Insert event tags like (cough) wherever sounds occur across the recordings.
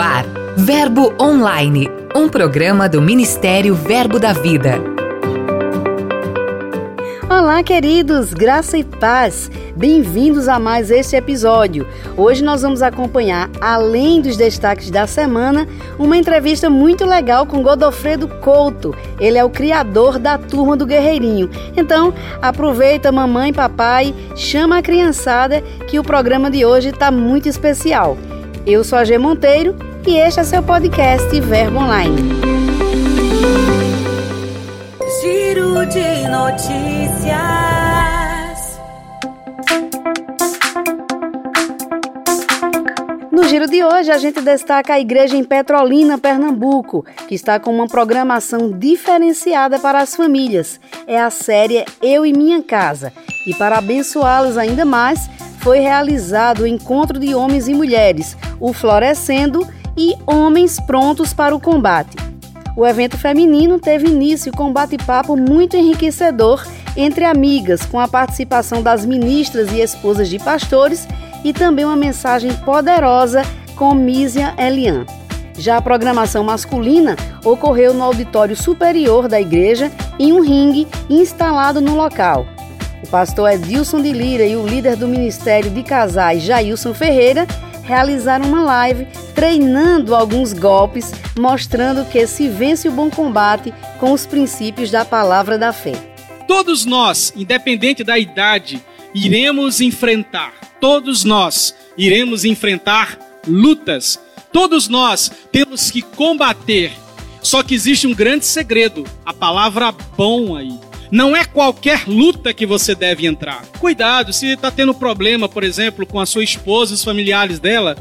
ar, Verbo Online, um programa do Ministério Verbo da Vida. Olá, queridos, graça e paz. Bem-vindos a mais este episódio. Hoje nós vamos acompanhar, além dos destaques da semana, uma entrevista muito legal com Godofredo Couto. Ele é o criador da Turma do Guerreirinho. Então, aproveita, mamãe papai, chama a criançada que o programa de hoje está muito especial. Eu sou a G Monteiro e este é seu podcast Verbo Online. Giro de notícias. No giro de hoje, a gente destaca a igreja em Petrolina, Pernambuco, que está com uma programação diferenciada para as famílias. É a série Eu e Minha Casa. E para abençoá-los ainda mais, foi realizado o encontro de homens e mulheres, o Florescendo e Homens Prontos para o Combate. O evento feminino teve início com um bate-papo muito enriquecedor entre amigas, com a participação das ministras e esposas de pastores e também uma mensagem poderosa com Mísia Elian. Já a programação masculina ocorreu no auditório superior da igreja, em um ringue instalado no local. O pastor Edilson de Lira e o líder do Ministério de Casais, Jailson Ferreira, realizaram uma live treinando alguns golpes, mostrando que se vence o bom combate com os princípios da palavra da fé. Todos nós, independente da idade, iremos enfrentar, todos nós iremos enfrentar lutas. Todos nós temos que combater. Só que existe um grande segredo, a palavra bom aí. Não é qualquer luta que você deve entrar. Cuidado, se está tendo problema, por exemplo, com a sua esposa e os familiares dela.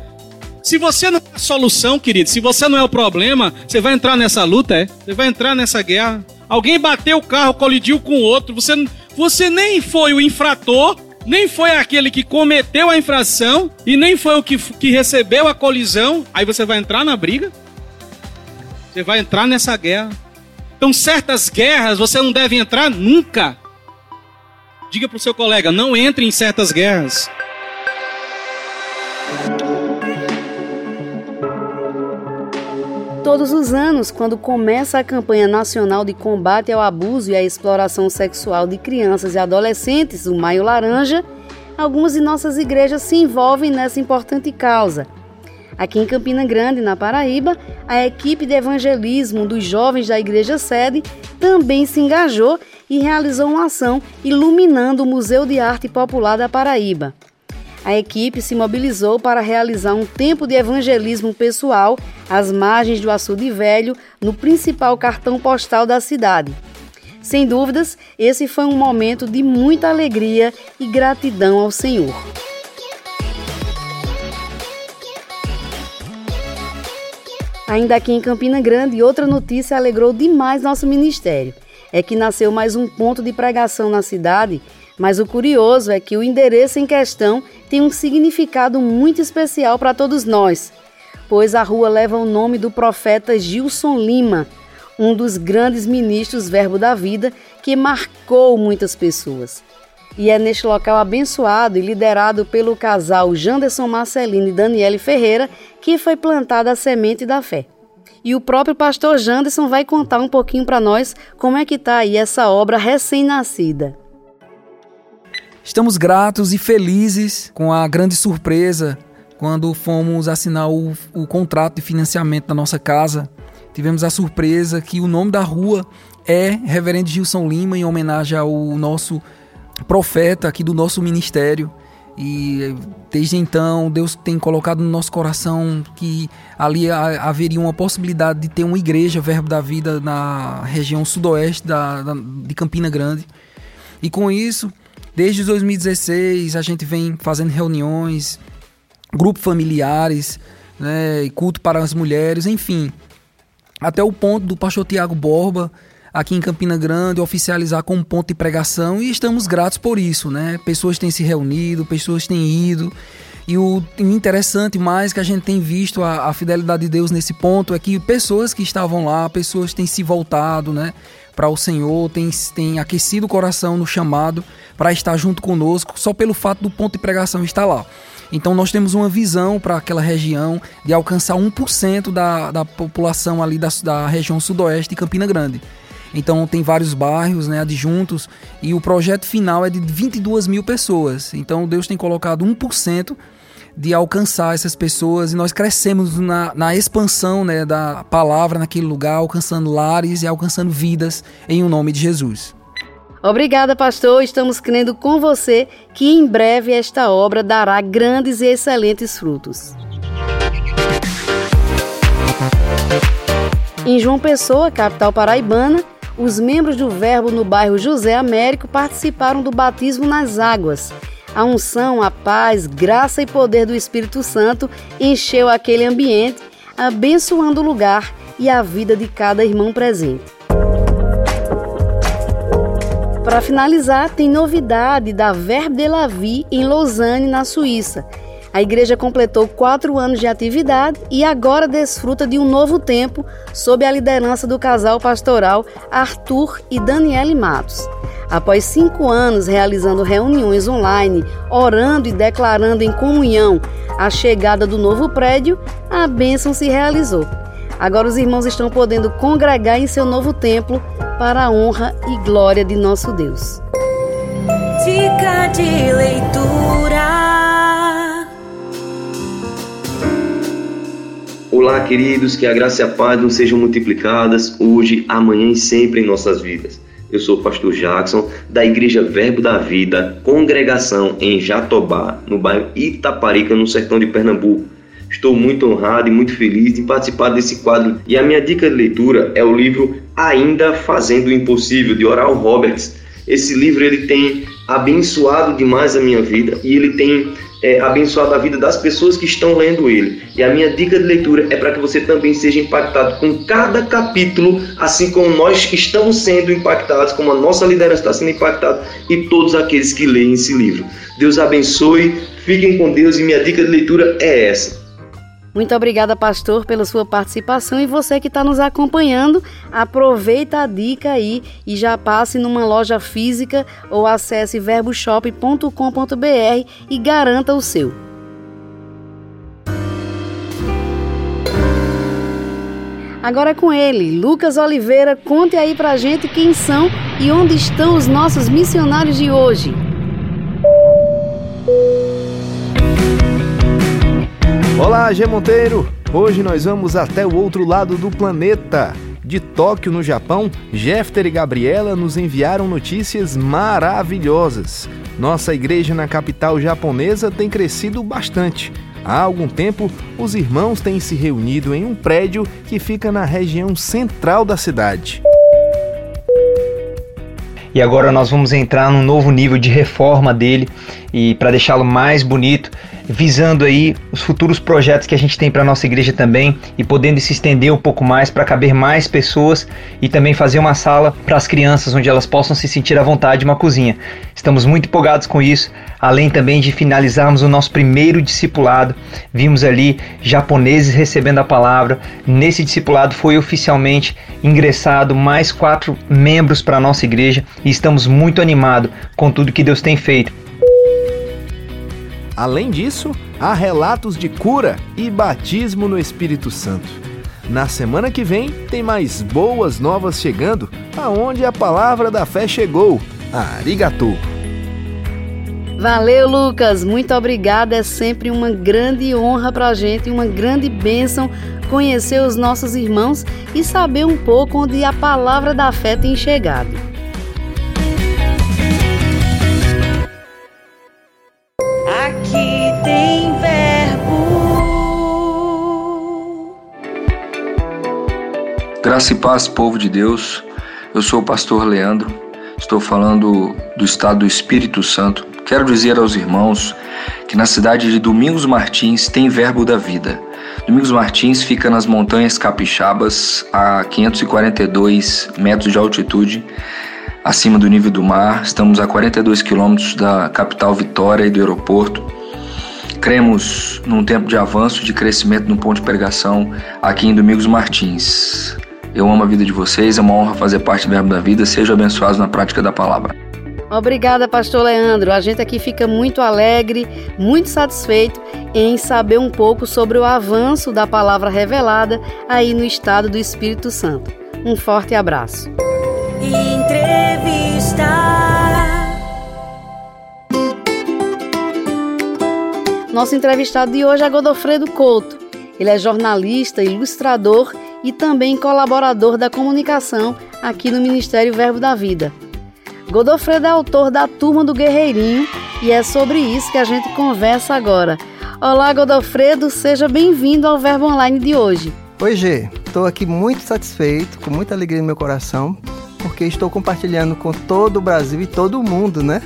Se você não é a solução, querido, se você não é o problema, você vai entrar nessa luta, é? Você vai entrar nessa guerra. Alguém bateu o carro, colidiu com o outro, você, você nem foi o infrator, nem foi aquele que cometeu a infração e nem foi o que, que recebeu a colisão. Aí você vai entrar na briga? Você vai entrar nessa guerra. Então, certas guerras você não deve entrar nunca. Diga para o seu colega: não entre em certas guerras. Todos os anos, quando começa a campanha nacional de combate ao abuso e à exploração sexual de crianças e adolescentes, o Maio Laranja, algumas de nossas igrejas se envolvem nessa importante causa. Aqui em Campina Grande, na Paraíba, a equipe de evangelismo dos jovens da igreja sede também se engajou e realizou uma ação iluminando o Museu de Arte Popular da Paraíba. A equipe se mobilizou para realizar um tempo de evangelismo pessoal às margens do Açude Velho, no principal cartão postal da cidade. Sem dúvidas, esse foi um momento de muita alegria e gratidão ao Senhor. Ainda aqui em Campina Grande, outra notícia alegrou demais nosso ministério. É que nasceu mais um ponto de pregação na cidade, mas o curioso é que o endereço em questão tem um significado muito especial para todos nós, pois a rua leva o nome do profeta Gilson Lima, um dos grandes ministros Verbo da Vida que marcou muitas pessoas. E é neste local abençoado e liderado pelo casal Janderson Marcelino e Daniele Ferreira que foi plantada a semente da fé. E o próprio pastor Janderson vai contar um pouquinho para nós como é que está aí essa obra recém-nascida. Estamos gratos e felizes com a grande surpresa quando fomos assinar o, o contrato de financiamento da nossa casa. Tivemos a surpresa que o nome da rua é Reverendo Gilson Lima, em homenagem ao nosso profeta aqui do nosso ministério. E desde então, Deus tem colocado no nosso coração que ali haveria uma possibilidade de ter uma igreja, Verbo da Vida, na região sudoeste da, da, de Campina Grande. E com isso, desde 2016, a gente vem fazendo reuniões, grupos familiares, né, culto para as mulheres, enfim. Até o ponto do pastor Tiago Borba aqui em Campina Grande, oficializar como ponto de pregação e estamos gratos por isso, né? Pessoas têm se reunido, pessoas têm ido. E o interessante mais que a gente tem visto a, a fidelidade de Deus nesse ponto é que pessoas que estavam lá, pessoas têm se voltado, né? Para o Senhor, têm, têm aquecido o coração no chamado para estar junto conosco, só pelo fato do ponto de pregação estar lá. Então nós temos uma visão para aquela região de alcançar 1% da, da população ali da, da região sudoeste de Campina Grande. Então tem vários bairros né, adjuntos e o projeto final é de 22 mil pessoas. Então Deus tem colocado 1% de alcançar essas pessoas e nós crescemos na, na expansão né, da palavra naquele lugar, alcançando lares e alcançando vidas em o um nome de Jesus. Obrigada, pastor. Estamos crendo com você que em breve esta obra dará grandes e excelentes frutos. Em João Pessoa, capital paraibana, os membros do Verbo no bairro José Américo participaram do batismo nas águas. A unção, a paz, graça e poder do Espírito Santo encheu aquele ambiente, abençoando o lugar e a vida de cada irmão presente. Para finalizar, tem novidade da Verbe de la Vie em Lausanne, na Suíça. A igreja completou quatro anos de atividade e agora desfruta de um novo tempo sob a liderança do casal pastoral Arthur e Daniele Matos. Após cinco anos realizando reuniões online, orando e declarando em comunhão a chegada do novo prédio, a bênção se realizou. Agora os irmãos estão podendo congregar em seu novo templo para a honra e glória de nosso Deus. Dica de leitura. Olá, queridos, que a graça e a paz não sejam multiplicadas hoje, amanhã e sempre em nossas vidas. Eu sou o pastor Jackson, da Igreja Verbo da Vida, congregação em Jatobá, no bairro Itaparica, no sertão de Pernambuco. Estou muito honrado e muito feliz de participar desse quadro. E a minha dica de leitura é o livro Ainda Fazendo o Impossível, de Oral Roberts. Esse livro ele tem abençoado demais a minha vida e ele tem é, abençoado a vida das pessoas que estão lendo ele. E a minha dica de leitura é para que você também seja impactado com cada capítulo, assim como nós estamos sendo impactados, como a nossa liderança está sendo impactada e todos aqueles que leem esse livro. Deus abençoe, fiquem com Deus e minha dica de leitura é essa. Muito obrigada, pastor, pela sua participação e você que está nos acompanhando, aproveita a dica aí e já passe numa loja física ou acesse verboshop.com.br e garanta o seu. Agora é com ele, Lucas Oliveira, conte aí pra gente quem são e onde estão os nossos missionários de hoje. Olá, G Monteiro! Hoje nós vamos até o outro lado do planeta. De Tóquio, no Japão, Jefter e Gabriela nos enviaram notícias maravilhosas. Nossa igreja na capital japonesa tem crescido bastante. Há algum tempo, os irmãos têm se reunido em um prédio que fica na região central da cidade. E agora nós vamos entrar num novo nível de reforma dele e para deixá-lo mais bonito, visando aí os futuros projetos que a gente tem para nossa igreja também e podendo se estender um pouco mais para caber mais pessoas e também fazer uma sala para as crianças onde elas possam se sentir à vontade uma cozinha. Estamos muito empolgados com isso, além também de finalizarmos o nosso primeiro discipulado. Vimos ali japoneses recebendo a palavra. Nesse discipulado foi oficialmente ingressado mais quatro membros para nossa igreja e estamos muito animados com tudo que Deus tem feito Além disso, há relatos de cura e batismo no Espírito Santo. Na semana que vem tem mais boas novas chegando, aonde a palavra da fé chegou. Arigatou! Valeu, Lucas. Muito obrigada. É sempre uma grande honra para a gente, uma grande bênção conhecer os nossos irmãos e saber um pouco onde a palavra da fé tem chegado. Graça e paz, povo de Deus. Eu sou o pastor Leandro. Estou falando do estado do Espírito Santo. Quero dizer aos irmãos que na cidade de Domingos Martins tem Verbo da Vida. Domingos Martins fica nas montanhas capixabas, a 542 metros de altitude, acima do nível do mar. Estamos a 42 quilômetros da capital Vitória e do aeroporto. Cremos num tempo de avanço, de crescimento no ponto de pregação aqui em Domingos Martins. Eu amo a vida de vocês, é uma honra fazer parte do Verbo da Vida. Sejam abençoados na prática da palavra. Obrigada, pastor Leandro. A gente aqui fica muito alegre, muito satisfeito em saber um pouco sobre o avanço da palavra revelada aí no estado do Espírito Santo. Um forte abraço. Entrevista. Nosso entrevistado de hoje é Godofredo Couto. Ele é jornalista, ilustrador e também colaborador da comunicação aqui no Ministério Verbo da Vida. Godofredo é autor da Turma do Guerreirinho e é sobre isso que a gente conversa agora. Olá, Godofredo, seja bem-vindo ao Verbo Online de hoje. Oi, G. Estou aqui muito satisfeito, com muita alegria no meu coração, porque estou compartilhando com todo o Brasil e todo o mundo, né?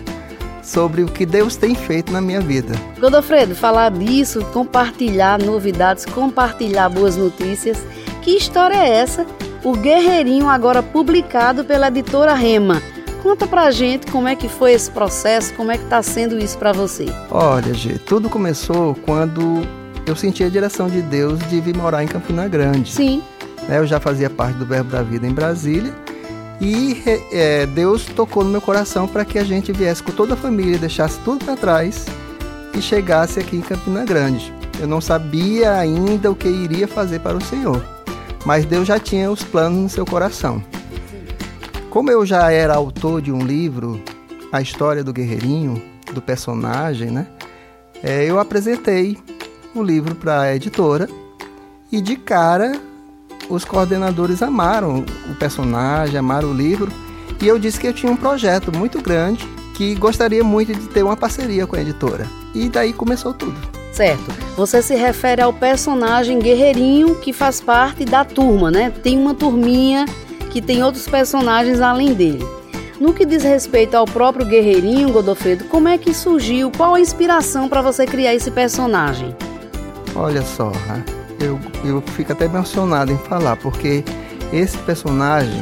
Sobre o que Deus tem feito na minha vida. Godofredo, falar disso, compartilhar novidades, compartilhar boas notícias. Que história é essa? O Guerreirinho, agora publicado pela editora Rema. Conta pra gente como é que foi esse processo, como é que tá sendo isso para você. Olha, G, tudo começou quando eu senti a direção de Deus de vir morar em Campina Grande. Sim. Né, eu já fazia parte do Verbo da Vida em Brasília e é, Deus tocou no meu coração para que a gente viesse com toda a família, deixasse tudo para trás e chegasse aqui em Campina Grande. Eu não sabia ainda o que iria fazer para o Senhor, mas Deus já tinha os planos no seu coração. Como eu já era autor de um livro, A História do Guerreirinho, do personagem, né? É, eu apresentei o livro para a editora e de cara os coordenadores amaram o personagem, amaram o livro e eu disse que eu tinha um projeto muito grande que gostaria muito de ter uma parceria com a editora. E daí começou tudo. Certo. Você se refere ao personagem guerreirinho que faz parte da turma, né? Tem uma turminha que tem outros personagens além dele. No que diz respeito ao próprio guerreirinho Godofredo, como é que surgiu? Qual a inspiração para você criar esse personagem? Olha só, né? eu, eu fico até emocionado em falar, porque esse personagem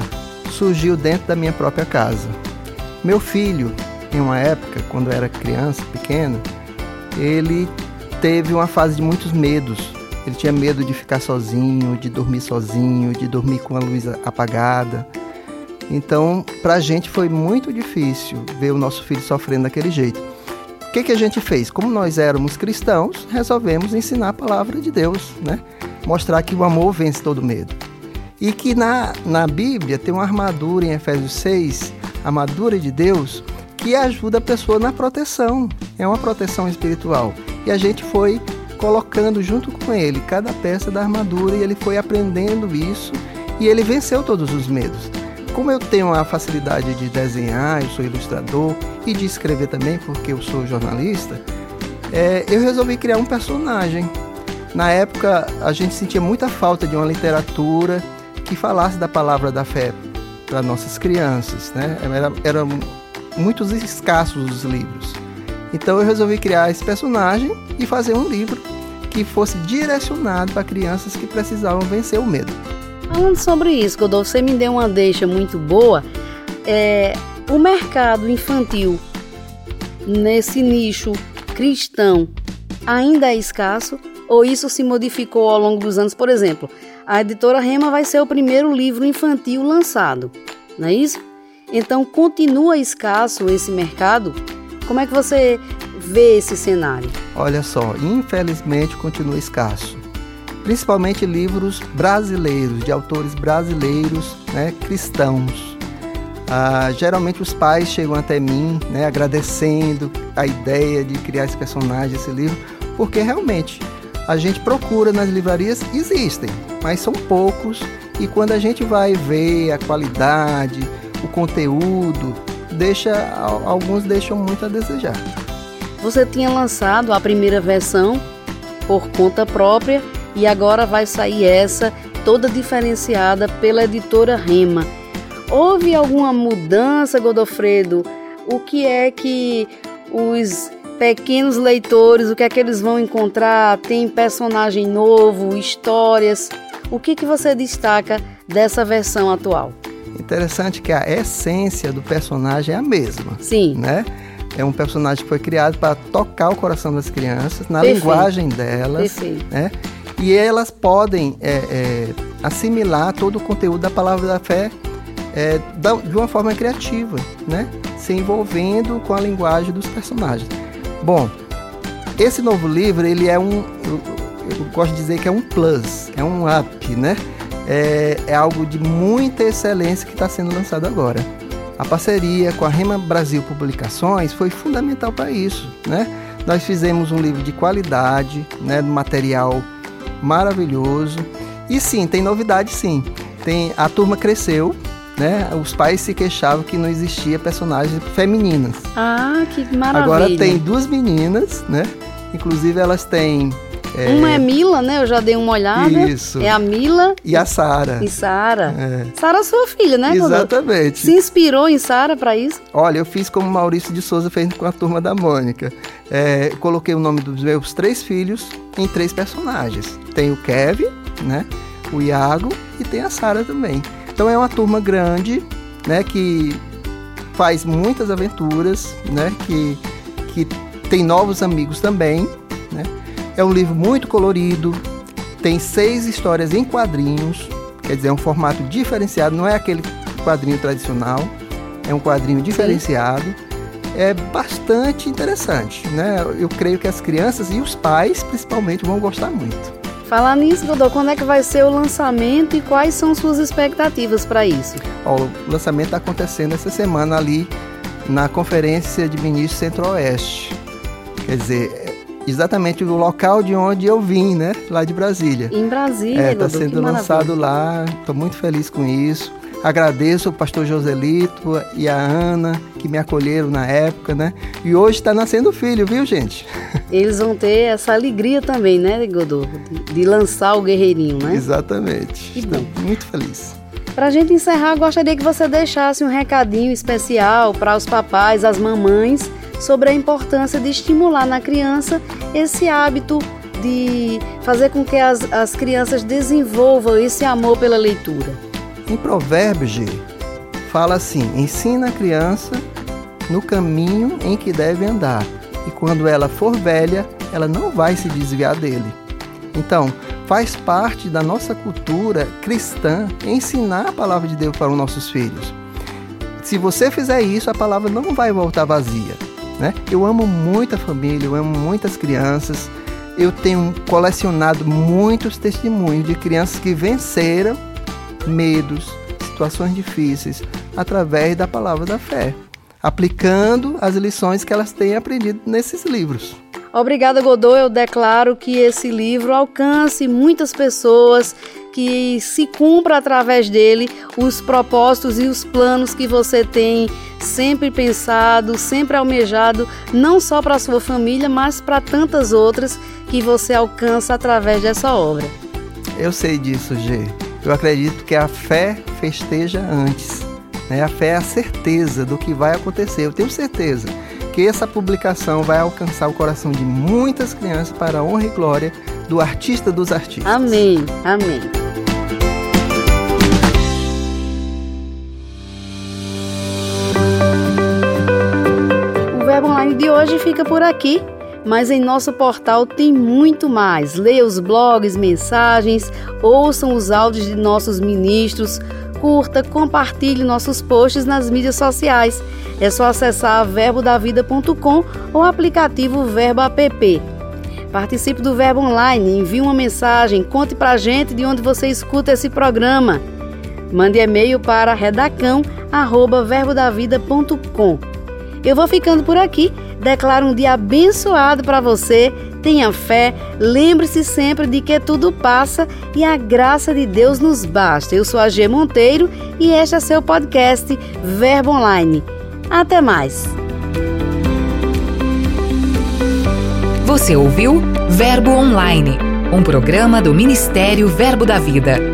surgiu dentro da minha própria casa. Meu filho, em uma época, quando era criança, pequeno, ele teve uma fase de muitos medos. Ele tinha medo de ficar sozinho, de dormir sozinho, de dormir com a luz apagada. Então, para a gente foi muito difícil ver o nosso filho sofrendo daquele jeito. O que, que a gente fez? Como nós éramos cristãos, resolvemos ensinar a palavra de Deus, né? Mostrar que o amor vence todo medo. E que na, na Bíblia tem uma armadura em Efésios 6, armadura de Deus, que ajuda a pessoa na proteção. É uma proteção espiritual. E a gente foi colocando junto com ele cada peça da armadura e ele foi aprendendo isso e ele venceu todos os medos. Como eu tenho a facilidade de desenhar, eu sou ilustrador e de escrever também, porque eu sou jornalista, é, eu resolvi criar um personagem. Na época, a gente sentia muita falta de uma literatura que falasse da palavra da fé para nossas crianças, né? Era, eram muitos escassos os livros. Então eu resolvi criar esse personagem e fazer um livro que fosse direcionado para crianças que precisavam vencer o medo. Falando sobre isso, Godolfo, você me deu uma deixa muito boa. É, o mercado infantil nesse nicho cristão ainda é escasso ou isso se modificou ao longo dos anos? Por exemplo, a editora Rema vai ser o primeiro livro infantil lançado, não é isso? Então continua escasso esse mercado? Como é que você vê esse cenário? Olha só, infelizmente continua escasso principalmente livros brasileiros, de autores brasileiros, né, cristãos. Ah, geralmente os pais chegam até mim, né, agradecendo a ideia de criar esse personagem, esse livro, porque realmente a gente procura nas livrarias, existem, mas são poucos, e quando a gente vai ver a qualidade, o conteúdo, deixa alguns deixam muito a desejar. Você tinha lançado a primeira versão por conta própria e agora vai sair essa toda diferenciada pela editora Rema. Houve alguma mudança, Godofredo? O que é que os pequenos leitores, o que é que eles vão encontrar? Tem personagem novo, histórias? O que, que você destaca dessa versão atual? Interessante que a essência do personagem é a mesma. Sim. Né? É um personagem que foi criado para tocar o coração das crianças, na Perfeito. linguagem delas. Perfeito. Né? e elas podem é, é, assimilar todo o conteúdo da palavra da fé é, da, de uma forma criativa, né? se envolvendo com a linguagem dos personagens. Bom, esse novo livro, ele é um, eu, eu gosto de dizer que é um plus, é um up, né? É, é algo de muita excelência que está sendo lançado agora. A parceria com a Rema Brasil Publicações foi fundamental para isso, né? Nós fizemos um livro de qualidade, né, material maravilhoso. E sim, tem novidade sim. Tem a turma cresceu, né? Os pais se queixavam que não existia personagens femininas. Ah, que maravilha. Agora tem duas meninas, né? Inclusive elas têm é... Uma é Mila, né? Eu já dei uma olhada. Isso. É a Mila. E a Sara. E Sara. É. Sara sua filha, né? Exatamente. Se inspirou em Sara para isso? Olha, eu fiz como Maurício de Souza fez com a turma da Mônica. É, coloquei o nome dos meus três filhos em três personagens. Tem o Kevin, né? O Iago e tem a Sara também. Então é uma turma grande, né? Que faz muitas aventuras, né? Que, que tem novos amigos também? É um livro muito colorido, tem seis histórias em quadrinhos, quer dizer, é um formato diferenciado, não é aquele quadrinho tradicional, é um quadrinho diferenciado. Sim. É bastante interessante, né? Eu creio que as crianças e os pais, principalmente, vão gostar muito. Falar nisso, Dodô, quando é que vai ser o lançamento e quais são suas expectativas para isso? Ó, o lançamento está acontecendo essa semana ali na Conferência de Ministros Centro-Oeste. Quer dizer, exatamente o local de onde eu vim, né? Lá de Brasília. Em Brasília, É, está sendo lançado lá. Estou muito feliz com isso. Agradeço o pastor Joselito e a Ana que me acolheram na época, né? E hoje está nascendo filho, viu, gente? (laughs) Eles vão ter essa alegria também, né, Godô? De, de lançar o guerreirinho, né? Exatamente. Que Estou bom. muito feliz. Para a gente encerrar, gostaria que você deixasse um recadinho especial para os papais, as mamães sobre a importância de estimular na criança esse hábito de fazer com que as, as crianças desenvolvam esse amor pela leitura. Em Provérbios, fala assim: ensina a criança no caminho em que deve andar, e quando ela for velha, ela não vai se desviar dele. Então, faz parte da nossa cultura cristã ensinar a palavra de Deus para os nossos filhos. Se você fizer isso, a palavra não vai voltar vazia. Né? Eu amo muita família, eu amo muitas crianças. Eu tenho colecionado muitos testemunhos de crianças que venceram medos, situações difíceis através da palavra da fé, aplicando as lições que elas têm aprendido nesses livros. Obrigada, Godot. Eu declaro que esse livro alcance muitas pessoas, que se cumpra através dele os propósitos e os planos que você tem sempre pensado, sempre almejado, não só para a sua família, mas para tantas outras que você alcança através dessa obra. Eu sei disso, G. Eu acredito que a fé festeja antes. Né? A fé é a certeza do que vai acontecer. Eu tenho certeza que essa publicação vai alcançar o coração de muitas crianças para a honra e glória do artista dos artistas. Amém, amém. O Verbo Online de hoje fica por aqui, mas em nosso portal tem muito mais. Leia os blogs, mensagens, ouçam os áudios de nossos ministros, curta, compartilhe nossos posts nas mídias sociais. É só acessar verbodavida.com ou aplicativo Verbo App. Participe do Verbo Online, envie uma mensagem, conte pra gente de onde você escuta esse programa. Mande e-mail para redacão@verbodavida.com. Eu vou ficando por aqui. Declaro um dia abençoado para você. Tenha fé, lembre-se sempre de que tudo passa e a graça de Deus nos basta. Eu sou a G Monteiro e este é seu podcast Verbo Online. Até mais. Você ouviu Verbo Online, um programa do Ministério Verbo da Vida.